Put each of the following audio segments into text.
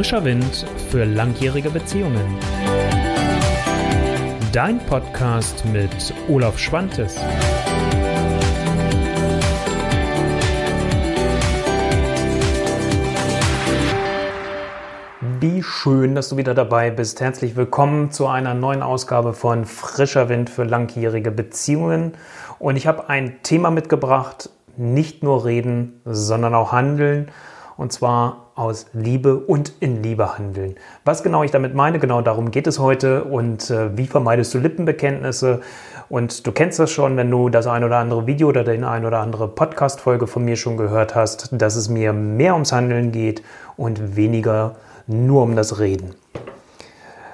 Frischer Wind für langjährige Beziehungen. Dein Podcast mit Olaf Schwantes. Wie schön, dass du wieder dabei bist. Herzlich willkommen zu einer neuen Ausgabe von Frischer Wind für langjährige Beziehungen. Und ich habe ein Thema mitgebracht, nicht nur reden, sondern auch handeln. Und zwar aus Liebe und in Liebe handeln. Was genau ich damit meine, genau darum geht es heute. Und äh, wie vermeidest du Lippenbekenntnisse? Und du kennst das schon, wenn du das ein oder andere Video oder den ein oder andere Podcast-Folge von mir schon gehört hast, dass es mir mehr ums Handeln geht und weniger nur um das Reden.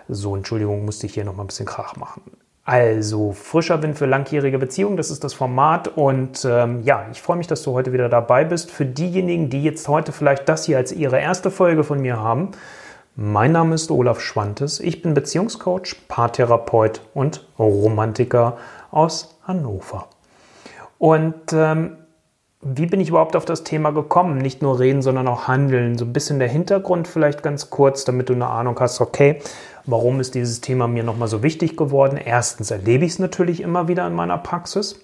So, Entschuldigung, musste ich hier noch mal ein bisschen Krach machen. Also, frischer Wind für langjährige Beziehungen, das ist das Format. Und ähm, ja, ich freue mich, dass du heute wieder dabei bist. Für diejenigen, die jetzt heute vielleicht das hier als ihre erste Folge von mir haben, mein Name ist Olaf Schwantes. Ich bin Beziehungscoach, Paartherapeut und Romantiker aus Hannover. Und ähm, wie bin ich überhaupt auf das Thema gekommen? Nicht nur reden, sondern auch handeln. So ein bisschen der Hintergrund vielleicht ganz kurz, damit du eine Ahnung hast, okay, warum ist dieses Thema mir nochmal so wichtig geworden? Erstens erlebe ich es natürlich immer wieder in meiner Praxis,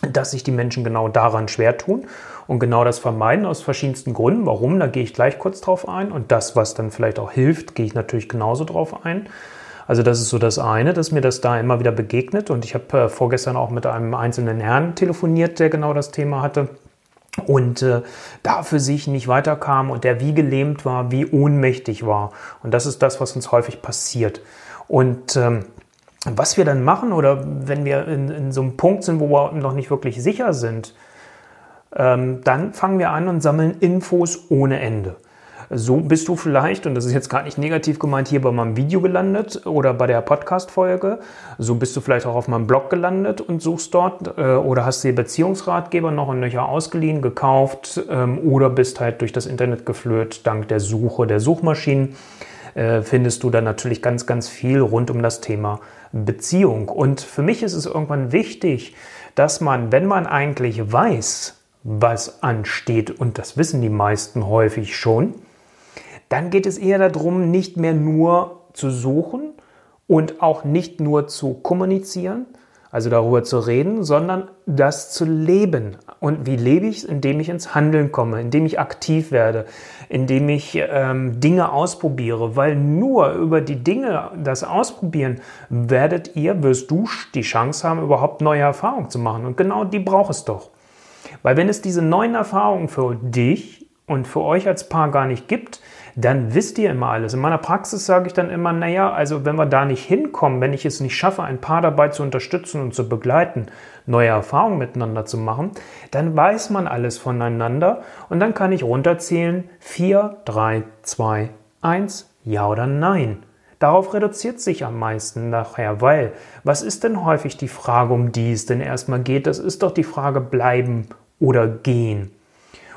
dass sich die Menschen genau daran schwer tun und genau das vermeiden aus verschiedensten Gründen. Warum? Da gehe ich gleich kurz drauf ein. Und das, was dann vielleicht auch hilft, gehe ich natürlich genauso drauf ein. Also das ist so das eine, dass mir das da immer wieder begegnet. Und ich habe äh, vorgestern auch mit einem einzelnen Herrn telefoniert, der genau das Thema hatte und äh, da für sich nicht weiterkam und der wie gelähmt war, wie ohnmächtig war. Und das ist das, was uns häufig passiert. Und ähm, was wir dann machen oder wenn wir in, in so einem Punkt sind, wo wir noch nicht wirklich sicher sind, ähm, dann fangen wir an und sammeln Infos ohne Ende. So bist du vielleicht, und das ist jetzt gar nicht negativ gemeint, hier bei meinem Video gelandet oder bei der Podcast-Folge. So bist du vielleicht auch auf meinem Blog gelandet und suchst dort äh, oder hast dir Beziehungsratgeber noch und nöcher ausgeliehen, gekauft ähm, oder bist halt durch das Internet geflöht, dank der Suche der Suchmaschinen. Äh, findest du dann natürlich ganz, ganz viel rund um das Thema Beziehung. Und für mich ist es irgendwann wichtig, dass man, wenn man eigentlich weiß, was ansteht, und das wissen die meisten häufig schon, dann geht es eher darum, nicht mehr nur zu suchen und auch nicht nur zu kommunizieren, also darüber zu reden, sondern das zu leben. Und wie lebe ich es? Indem ich ins Handeln komme, indem ich aktiv werde, indem ich ähm, Dinge ausprobiere, weil nur über die Dinge, das Ausprobieren, werdet ihr, wirst du die Chance haben, überhaupt neue Erfahrungen zu machen. Und genau die braucht es doch. Weil wenn es diese neuen Erfahrungen für dich und für euch als Paar gar nicht gibt, dann wisst ihr immer alles. In meiner Praxis sage ich dann immer, naja, also wenn wir da nicht hinkommen, wenn ich es nicht schaffe, ein Paar dabei zu unterstützen und zu begleiten, neue Erfahrungen miteinander zu machen, dann weiß man alles voneinander und dann kann ich runterzählen 4, 3, 2, 1, ja oder nein. Darauf reduziert sich am meisten nachher, weil was ist denn häufig die Frage, um die es denn erstmal geht? Das ist doch die Frage bleiben oder gehen.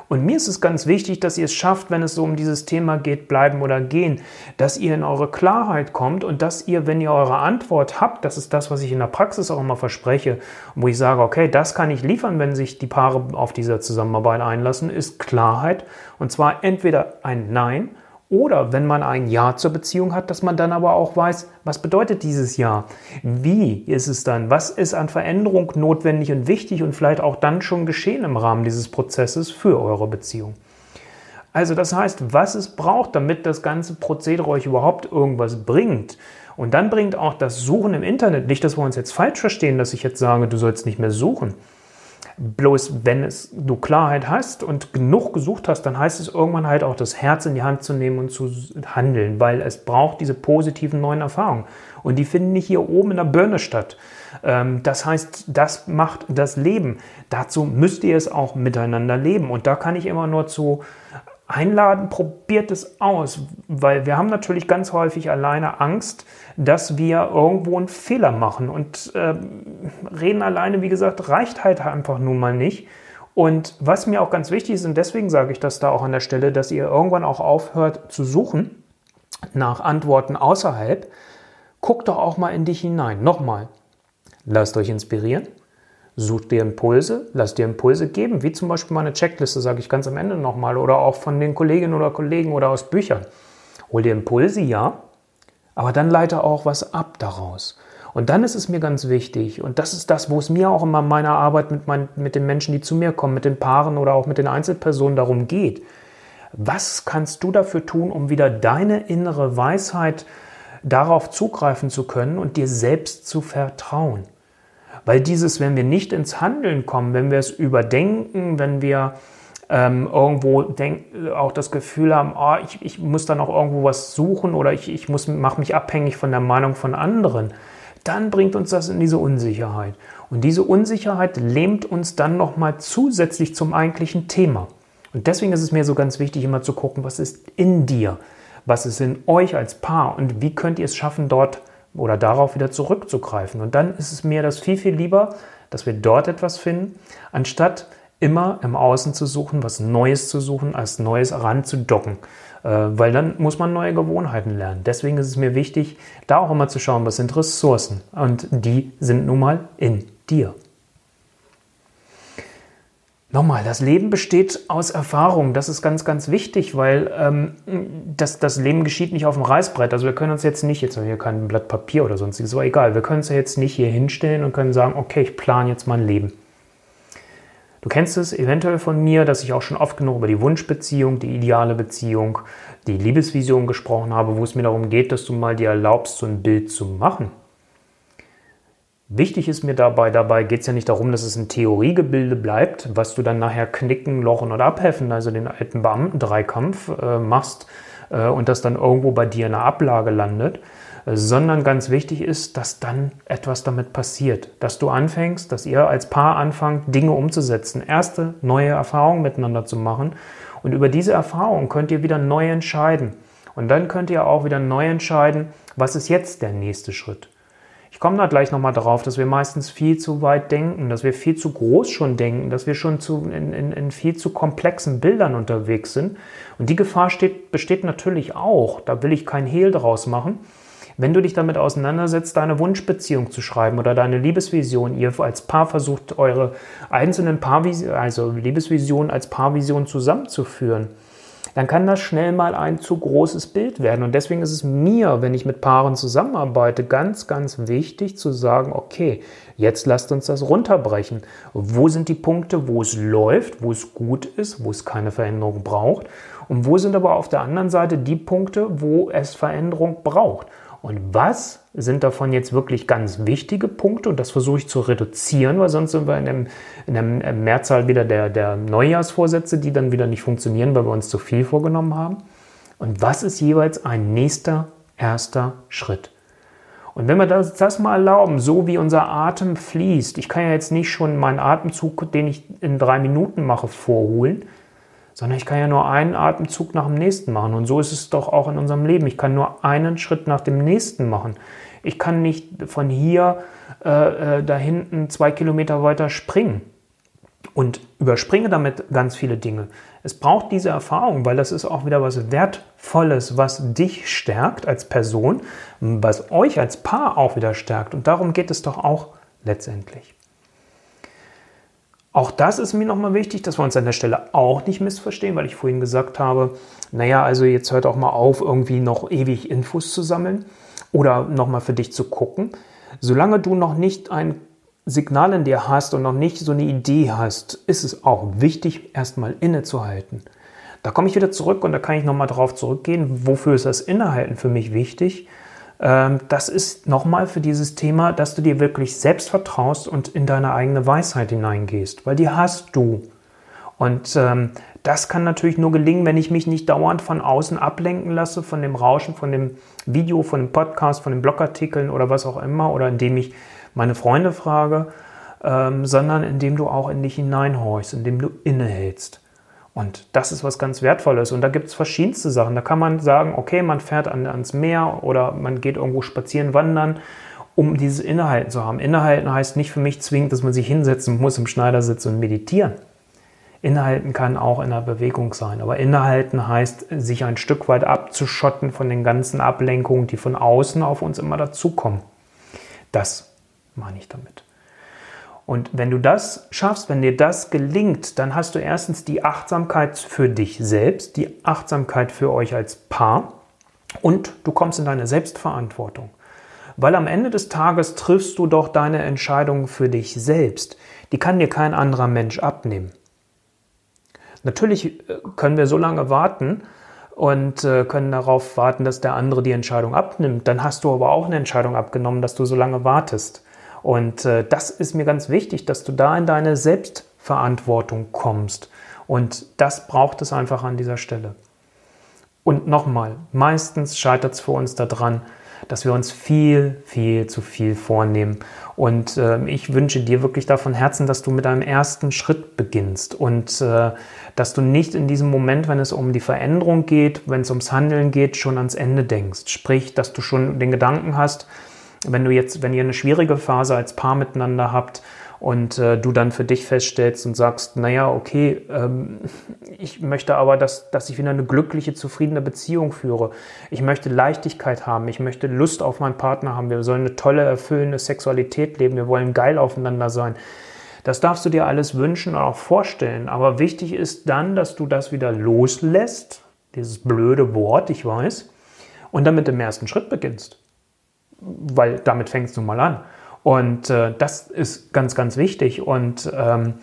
Und mir ist es ganz wichtig, dass ihr es schafft, wenn es so um dieses Thema geht, bleiben oder gehen, dass ihr in eure Klarheit kommt und dass ihr, wenn ihr eure Antwort habt, das ist das, was ich in der Praxis auch immer verspreche, wo ich sage, okay, das kann ich liefern, wenn sich die Paare auf diese Zusammenarbeit einlassen, ist Klarheit. Und zwar entweder ein Nein oder wenn man ein Ja zur Beziehung hat, dass man dann aber auch weiß, was bedeutet dieses Ja? Wie ist es dann? Was ist an Veränderung notwendig und wichtig und vielleicht auch dann schon geschehen im Rahmen dieses Prozesses für eure Beziehung? Also das heißt, was es braucht, damit das ganze Prozedere euch überhaupt irgendwas bringt. Und dann bringt auch das Suchen im Internet, nicht, dass wir uns jetzt falsch verstehen, dass ich jetzt sage, du sollst nicht mehr suchen. Bloß wenn es, du Klarheit hast und genug gesucht hast, dann heißt es irgendwann halt auch das Herz in die Hand zu nehmen und zu handeln, weil es braucht diese positiven neuen Erfahrungen. Und die finden nicht hier oben in der Birne statt. Ähm, das heißt, das macht das Leben. Dazu müsst ihr es auch miteinander leben. Und da kann ich immer nur zu einladen, probiert es aus, weil wir haben natürlich ganz häufig alleine Angst, dass wir irgendwo einen Fehler machen und äh, reden alleine, wie gesagt, reicht halt einfach nun mal nicht. Und was mir auch ganz wichtig ist, und deswegen sage ich das da auch an der Stelle, dass ihr irgendwann auch aufhört zu suchen nach Antworten außerhalb, guckt doch auch mal in dich hinein. Nochmal, lasst euch inspirieren, Such dir Impulse, lass dir Impulse geben, wie zum Beispiel meine Checkliste, sage ich ganz am Ende nochmal, oder auch von den Kolleginnen oder Kollegen oder aus Büchern. Hol dir Impulse, ja, aber dann leite auch was ab daraus. Und dann ist es mir ganz wichtig, und das ist das, wo es mir auch immer in meiner Arbeit mit, mein, mit den Menschen, die zu mir kommen, mit den Paaren oder auch mit den Einzelpersonen darum geht. Was kannst du dafür tun, um wieder deine innere Weisheit darauf zugreifen zu können und dir selbst zu vertrauen? Weil dieses, wenn wir nicht ins Handeln kommen, wenn wir es überdenken, wenn wir ähm, irgendwo denk, auch das Gefühl haben, oh, ich, ich muss dann auch irgendwo was suchen oder ich, ich mache mich abhängig von der Meinung von anderen, dann bringt uns das in diese Unsicherheit. Und diese Unsicherheit lähmt uns dann nochmal zusätzlich zum eigentlichen Thema. Und deswegen ist es mir so ganz wichtig, immer zu gucken, was ist in dir, was ist in euch als Paar und wie könnt ihr es schaffen, dort oder darauf wieder zurückzugreifen. Und dann ist es mir das viel, viel lieber, dass wir dort etwas finden, anstatt immer im Außen zu suchen, was Neues zu suchen, als Neues ranzudocken. Äh, weil dann muss man neue Gewohnheiten lernen. Deswegen ist es mir wichtig, da auch immer zu schauen, was sind Ressourcen. Und die sind nun mal in dir. Nochmal, das Leben besteht aus Erfahrung. Das ist ganz, ganz wichtig, weil ähm, das, das Leben geschieht nicht auf dem Reißbrett. Also wir können uns jetzt nicht, jetzt haben wir hier kein Blatt Papier oder sonstiges, aber egal, wir können uns ja jetzt nicht hier hinstellen und können sagen, okay, ich plane jetzt mein Leben. Du kennst es eventuell von mir, dass ich auch schon oft genug über die Wunschbeziehung, die ideale Beziehung, die Liebesvision gesprochen habe, wo es mir darum geht, dass du mal dir erlaubst, so ein Bild zu machen. Wichtig ist mir dabei, dabei geht es ja nicht darum, dass es ein Theoriegebilde bleibt, was du dann nachher knicken, lochen oder abheffen, also den alten Beamten-Dreikampf äh, machst äh, und das dann irgendwo bei dir in der Ablage landet, sondern ganz wichtig ist, dass dann etwas damit passiert, dass du anfängst, dass ihr als Paar anfangt, Dinge umzusetzen, erste neue Erfahrungen miteinander zu machen. Und über diese Erfahrung könnt ihr wieder neu entscheiden. Und dann könnt ihr auch wieder neu entscheiden, was ist jetzt der nächste Schritt. Ich komme da gleich nochmal drauf, dass wir meistens viel zu weit denken, dass wir viel zu groß schon denken, dass wir schon zu, in, in, in viel zu komplexen Bildern unterwegs sind. Und die Gefahr steht, besteht natürlich auch, da will ich kein Hehl draus machen, wenn du dich damit auseinandersetzt, deine Wunschbeziehung zu schreiben oder deine Liebesvision, ihr als Paar versucht, eure einzelnen Paarvisionen, also Liebesvisionen als Paarvision zusammenzuführen, dann kann das schnell mal ein zu großes Bild werden. Und deswegen ist es mir, wenn ich mit Paaren zusammenarbeite, ganz, ganz wichtig zu sagen, okay, jetzt lasst uns das runterbrechen. Wo sind die Punkte, wo es läuft, wo es gut ist, wo es keine Veränderung braucht? Und wo sind aber auf der anderen Seite die Punkte, wo es Veränderung braucht? Und was sind davon jetzt wirklich ganz wichtige Punkte? Und das versuche ich zu reduzieren, weil sonst sind wir in, dem, in der Mehrzahl wieder der, der Neujahrsvorsätze, die dann wieder nicht funktionieren, weil wir uns zu viel vorgenommen haben. Und was ist jeweils ein nächster, erster Schritt? Und wenn wir das, das mal erlauben, so wie unser Atem fließt, ich kann ja jetzt nicht schon meinen Atemzug, den ich in drei Minuten mache, vorholen, sondern ich kann ja nur einen Atemzug nach dem nächsten machen. Und so ist es doch auch in unserem Leben. Ich kann nur einen Schritt nach dem nächsten machen. Ich kann nicht von hier äh, äh, da hinten zwei Kilometer weiter springen und überspringe damit ganz viele Dinge. Es braucht diese Erfahrung, weil das ist auch wieder was Wertvolles, was dich stärkt als Person, was euch als Paar auch wieder stärkt. Und darum geht es doch auch letztendlich. Auch das ist mir nochmal wichtig, dass wir uns an der Stelle auch nicht missverstehen, weil ich vorhin gesagt habe, naja, also jetzt hört auch mal auf, irgendwie noch ewig Infos zu sammeln oder nochmal für dich zu gucken. Solange du noch nicht ein Signal in dir hast und noch nicht so eine Idee hast, ist es auch wichtig, erstmal innezuhalten. Da komme ich wieder zurück und da kann ich nochmal drauf zurückgehen, wofür ist das Innehalten für mich wichtig? Ähm, das ist nochmal für dieses Thema, dass du dir wirklich selbst vertraust und in deine eigene Weisheit hineingehst, weil die hast du. Und ähm, das kann natürlich nur gelingen, wenn ich mich nicht dauernd von außen ablenken lasse, von dem Rauschen, von dem Video, von dem Podcast, von den Blogartikeln oder was auch immer, oder indem ich meine Freunde frage, ähm, sondern indem du auch in dich hineinhorchst, indem du innehältst. Und das ist was ganz Wertvolles. Und da gibt es verschiedenste Sachen. Da kann man sagen, okay, man fährt an, ans Meer oder man geht irgendwo spazieren, wandern, um dieses Innehalten zu haben. Innehalten heißt nicht für mich zwingend, dass man sich hinsetzen muss im Schneidersitz und meditieren. Innehalten kann auch in der Bewegung sein. Aber Innehalten heißt, sich ein Stück weit abzuschotten von den ganzen Ablenkungen, die von außen auf uns immer dazukommen. Das meine ich damit. Und wenn du das schaffst, wenn dir das gelingt, dann hast du erstens die Achtsamkeit für dich selbst, die Achtsamkeit für euch als Paar. Und du kommst in deine Selbstverantwortung. Weil am Ende des Tages triffst du doch deine Entscheidung für dich selbst. Die kann dir kein anderer Mensch abnehmen. Natürlich äh, können wir so lange warten und äh, können darauf warten, dass der andere die Entscheidung abnimmt. Dann hast du aber auch eine Entscheidung abgenommen, dass du so lange wartest. Und äh, das ist mir ganz wichtig, dass du da in deine Selbstverantwortung kommst. Und das braucht es einfach an dieser Stelle. Und nochmal, meistens scheitert es für uns daran, dass wir uns viel, viel zu viel vornehmen. Und äh, ich wünsche dir wirklich davon Herzen, dass du mit einem ersten Schritt beginnst und äh, dass du nicht in diesem Moment, wenn es um die Veränderung geht, wenn es ums Handeln geht, schon ans Ende denkst. Sprich, dass du schon den Gedanken hast, wenn du jetzt, wenn ihr eine schwierige Phase als Paar miteinander habt, und äh, du dann für dich feststellst und sagst, naja, okay, ähm, ich möchte aber, dass, dass ich wieder eine glückliche, zufriedene Beziehung führe. Ich möchte Leichtigkeit haben, ich möchte Lust auf meinen Partner haben, wir sollen eine tolle, erfüllende Sexualität leben, wir wollen geil aufeinander sein. Das darfst du dir alles wünschen und auch vorstellen. Aber wichtig ist dann, dass du das wieder loslässt, dieses blöde Wort, ich weiß, und dann mit dem ersten Schritt beginnst. Weil damit fängst du mal an. Und äh, das ist ganz, ganz wichtig. Und ähm,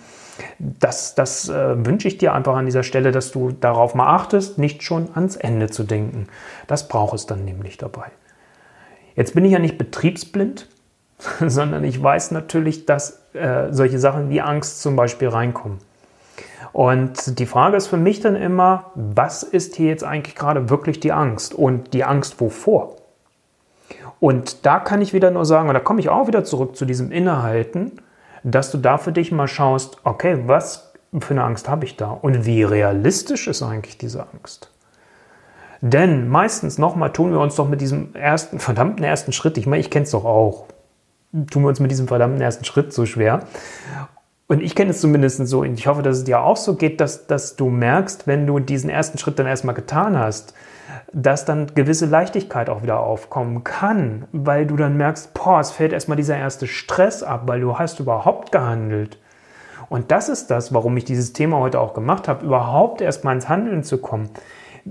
das, das äh, wünsche ich dir einfach an dieser Stelle, dass du darauf mal achtest, nicht schon ans Ende zu denken. Das braucht es dann nämlich dabei. Jetzt bin ich ja nicht betriebsblind, sondern ich weiß natürlich, dass äh, solche Sachen wie Angst zum Beispiel reinkommen. Und die Frage ist für mich dann immer, was ist hier jetzt eigentlich gerade wirklich die Angst? Und die Angst wovor? Und da kann ich wieder nur sagen, und da komme ich auch wieder zurück zu diesem Innehalten, dass du da für dich mal schaust, okay, was für eine Angst habe ich da und wie realistisch ist eigentlich diese Angst? Denn meistens nochmal tun wir uns doch mit diesem ersten, verdammten ersten Schritt, ich meine, ich kenne es doch auch, tun wir uns mit diesem verdammten ersten Schritt so schwer. Und ich kenne es zumindest so, und ich hoffe, dass es dir auch so geht, dass, dass du merkst, wenn du diesen ersten Schritt dann erstmal getan hast, dass dann gewisse Leichtigkeit auch wieder aufkommen kann, weil du dann merkst, boah, es fällt erstmal dieser erste Stress ab, weil du hast überhaupt gehandelt. Und das ist das, warum ich dieses Thema heute auch gemacht habe, überhaupt erstmal ins Handeln zu kommen.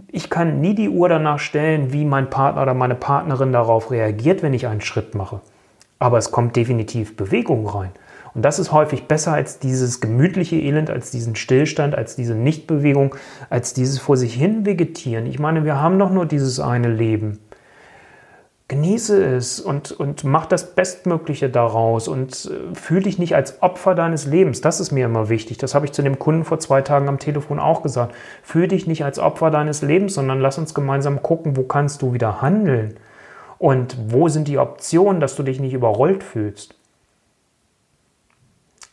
Ich kann nie die Uhr danach stellen, wie mein Partner oder meine Partnerin darauf reagiert, wenn ich einen Schritt mache. Aber es kommt definitiv Bewegung rein. Und das ist häufig besser als dieses gemütliche Elend, als diesen Stillstand, als diese Nichtbewegung, als dieses vor sich hin vegetieren. Ich meine, wir haben doch nur dieses eine Leben. Genieße es und, und mach das Bestmögliche daraus und äh, fühle dich nicht als Opfer deines Lebens. Das ist mir immer wichtig. Das habe ich zu dem Kunden vor zwei Tagen am Telefon auch gesagt. Fühl dich nicht als Opfer deines Lebens, sondern lass uns gemeinsam gucken, wo kannst du wieder handeln und wo sind die Optionen, dass du dich nicht überrollt fühlst.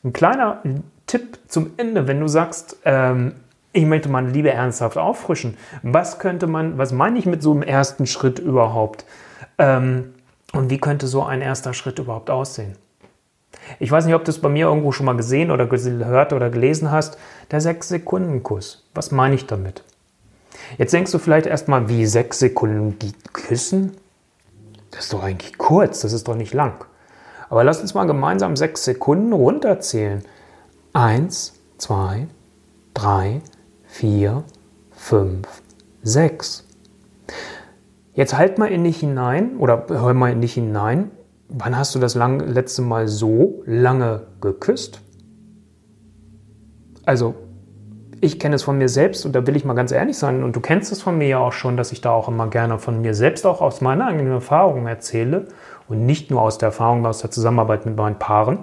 Ein kleiner Tipp zum Ende, wenn du sagst, ähm, ich möchte meine Liebe ernsthaft auffrischen. Was könnte man, was meine ich mit so einem ersten Schritt überhaupt? Ähm, und wie könnte so ein erster Schritt überhaupt aussehen? Ich weiß nicht, ob du es bei mir irgendwo schon mal gesehen oder gehört oder gelesen hast. Der 6-Sekunden-Kuss. Was meine ich damit? Jetzt denkst du vielleicht erstmal, wie 6 Sekunden küssen? Das ist doch eigentlich kurz, das ist doch nicht lang. Aber lass uns mal gemeinsam sechs Sekunden runterzählen. Eins, zwei, drei, vier, fünf, sechs. Jetzt halt mal in dich hinein oder hör mal in dich hinein. Wann hast du das lang, letzte Mal so lange geküsst? Also, ich kenne es von mir selbst und da will ich mal ganz ehrlich sein und du kennst es von mir ja auch schon, dass ich da auch immer gerne von mir selbst auch aus meiner eigenen Erfahrung erzähle und nicht nur aus der Erfahrung, aus der Zusammenarbeit mit meinen Paaren.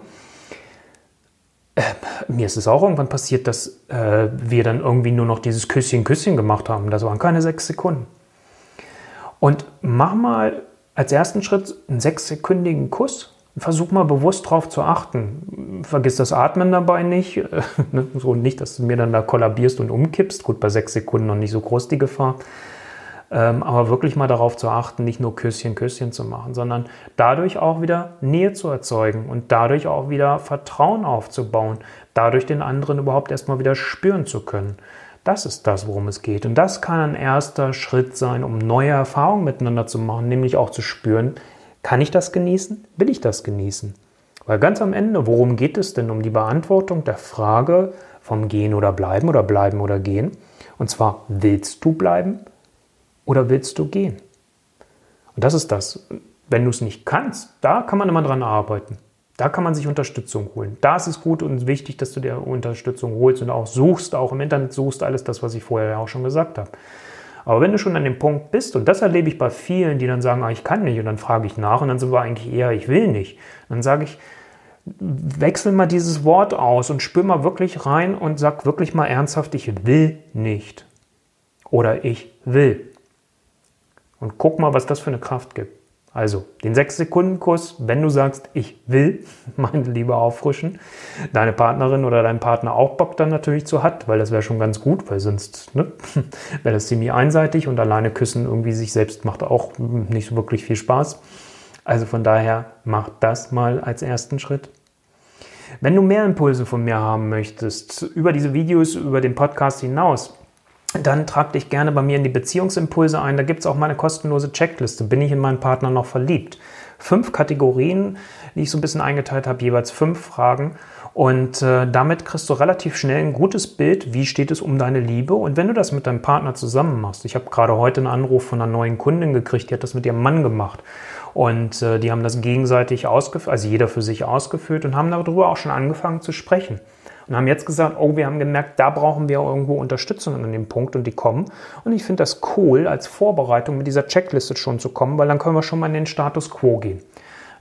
Äh, mir ist es auch irgendwann passiert, dass äh, wir dann irgendwie nur noch dieses Küsschen, Küsschen gemacht haben. Das waren keine sechs Sekunden. Und mach mal als ersten Schritt einen sechssekündigen Kuss. Versuch mal bewusst darauf zu achten. Vergiss das Atmen dabei nicht. Ne, so nicht, dass du mir dann da kollabierst und umkippst. Gut, bei sechs Sekunden noch nicht so groß die Gefahr. Ähm, aber wirklich mal darauf zu achten, nicht nur Küsschen, Küsschen zu machen, sondern dadurch auch wieder Nähe zu erzeugen und dadurch auch wieder Vertrauen aufzubauen, dadurch den anderen überhaupt erstmal wieder spüren zu können. Das ist das, worum es geht. Und das kann ein erster Schritt sein, um neue Erfahrungen miteinander zu machen, nämlich auch zu spüren, kann ich das genießen? Will ich das genießen? Weil ganz am Ende, worum geht es denn? Um die Beantwortung der Frage vom Gehen oder Bleiben oder Bleiben oder Gehen. Und zwar, willst du bleiben oder willst du gehen? Und das ist das. Wenn du es nicht kannst, da kann man immer dran arbeiten. Da kann man sich Unterstützung holen. Da ist es gut und wichtig, dass du dir Unterstützung holst und auch suchst, auch im Internet suchst, alles das, was ich vorher auch schon gesagt habe. Aber wenn du schon an dem Punkt bist, und das erlebe ich bei vielen, die dann sagen, ah, ich kann nicht, und dann frage ich nach, und dann sind wir eigentlich eher, ich will nicht. Dann sage ich, wechsel mal dieses Wort aus und spür mal wirklich rein und sag wirklich mal ernsthaft, ich will nicht. Oder ich will. Und guck mal, was das für eine Kraft gibt. Also den 6-Sekunden-Kurs, wenn du sagst, ich will meine Liebe auffrischen, deine Partnerin oder dein Partner auch Bock dann natürlich zu hat, weil das wäre schon ganz gut, weil sonst ne, wäre das ziemlich einseitig und alleine küssen irgendwie sich selbst macht auch nicht so wirklich viel Spaß. Also von daher mach das mal als ersten Schritt. Wenn du mehr Impulse von mir haben möchtest, über diese Videos, über den Podcast hinaus, dann trag dich gerne bei mir in die Beziehungsimpulse ein. Da gibt es auch meine kostenlose Checkliste. Bin ich in meinen Partner noch verliebt? Fünf Kategorien, die ich so ein bisschen eingeteilt habe, jeweils fünf Fragen. Und äh, damit kriegst du relativ schnell ein gutes Bild, wie steht es um deine Liebe. Und wenn du das mit deinem Partner zusammen machst, ich habe gerade heute einen Anruf von einer neuen Kundin gekriegt, die hat das mit ihrem Mann gemacht. Und äh, die haben das gegenseitig ausgeführt, also jeder für sich ausgeführt und haben darüber auch schon angefangen zu sprechen. Und haben jetzt gesagt, oh, wir haben gemerkt, da brauchen wir irgendwo Unterstützung an dem Punkt und die kommen. Und ich finde das cool, als Vorbereitung mit dieser Checkliste schon zu kommen, weil dann können wir schon mal in den Status quo gehen.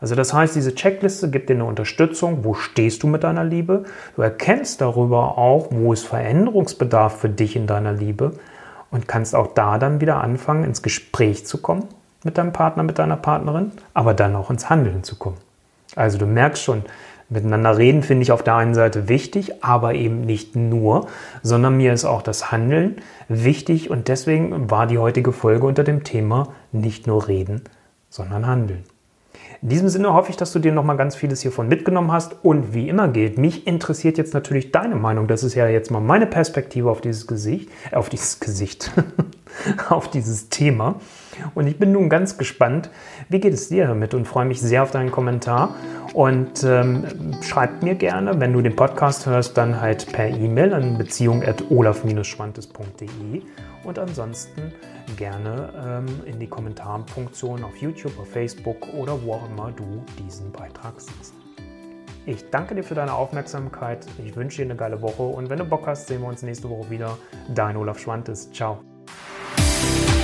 Also das heißt, diese Checkliste gibt dir eine Unterstützung, wo stehst du mit deiner Liebe. Du erkennst darüber auch, wo ist Veränderungsbedarf für dich in deiner Liebe und kannst auch da dann wieder anfangen, ins Gespräch zu kommen mit deinem Partner, mit deiner Partnerin, aber dann auch ins Handeln zu kommen. Also du merkst schon, miteinander reden finde ich auf der einen Seite wichtig, aber eben nicht nur, sondern mir ist auch das Handeln wichtig und deswegen war die heutige Folge unter dem Thema nicht nur reden, sondern handeln. In diesem Sinne hoffe ich, dass du dir noch mal ganz vieles hiervon mitgenommen hast und wie immer gilt, mich interessiert jetzt natürlich deine Meinung. Das ist ja jetzt mal meine Perspektive auf dieses Gesicht, auf dieses Gesicht, auf dieses Thema. Und ich bin nun ganz gespannt, wie geht es dir damit und freue mich sehr auf deinen Kommentar. Und ähm, schreib mir gerne, wenn du den Podcast hörst, dann halt per E-Mail an beziehung.olaf-schwantes.de und ansonsten gerne ähm, in die Kommentarfunktion auf YouTube, auf Facebook oder wo auch immer du diesen Beitrag siehst. Ich danke dir für deine Aufmerksamkeit. Ich wünsche dir eine geile Woche und wenn du Bock hast, sehen wir uns nächste Woche wieder. Dein Olaf Schwantes. Ciao. Bye.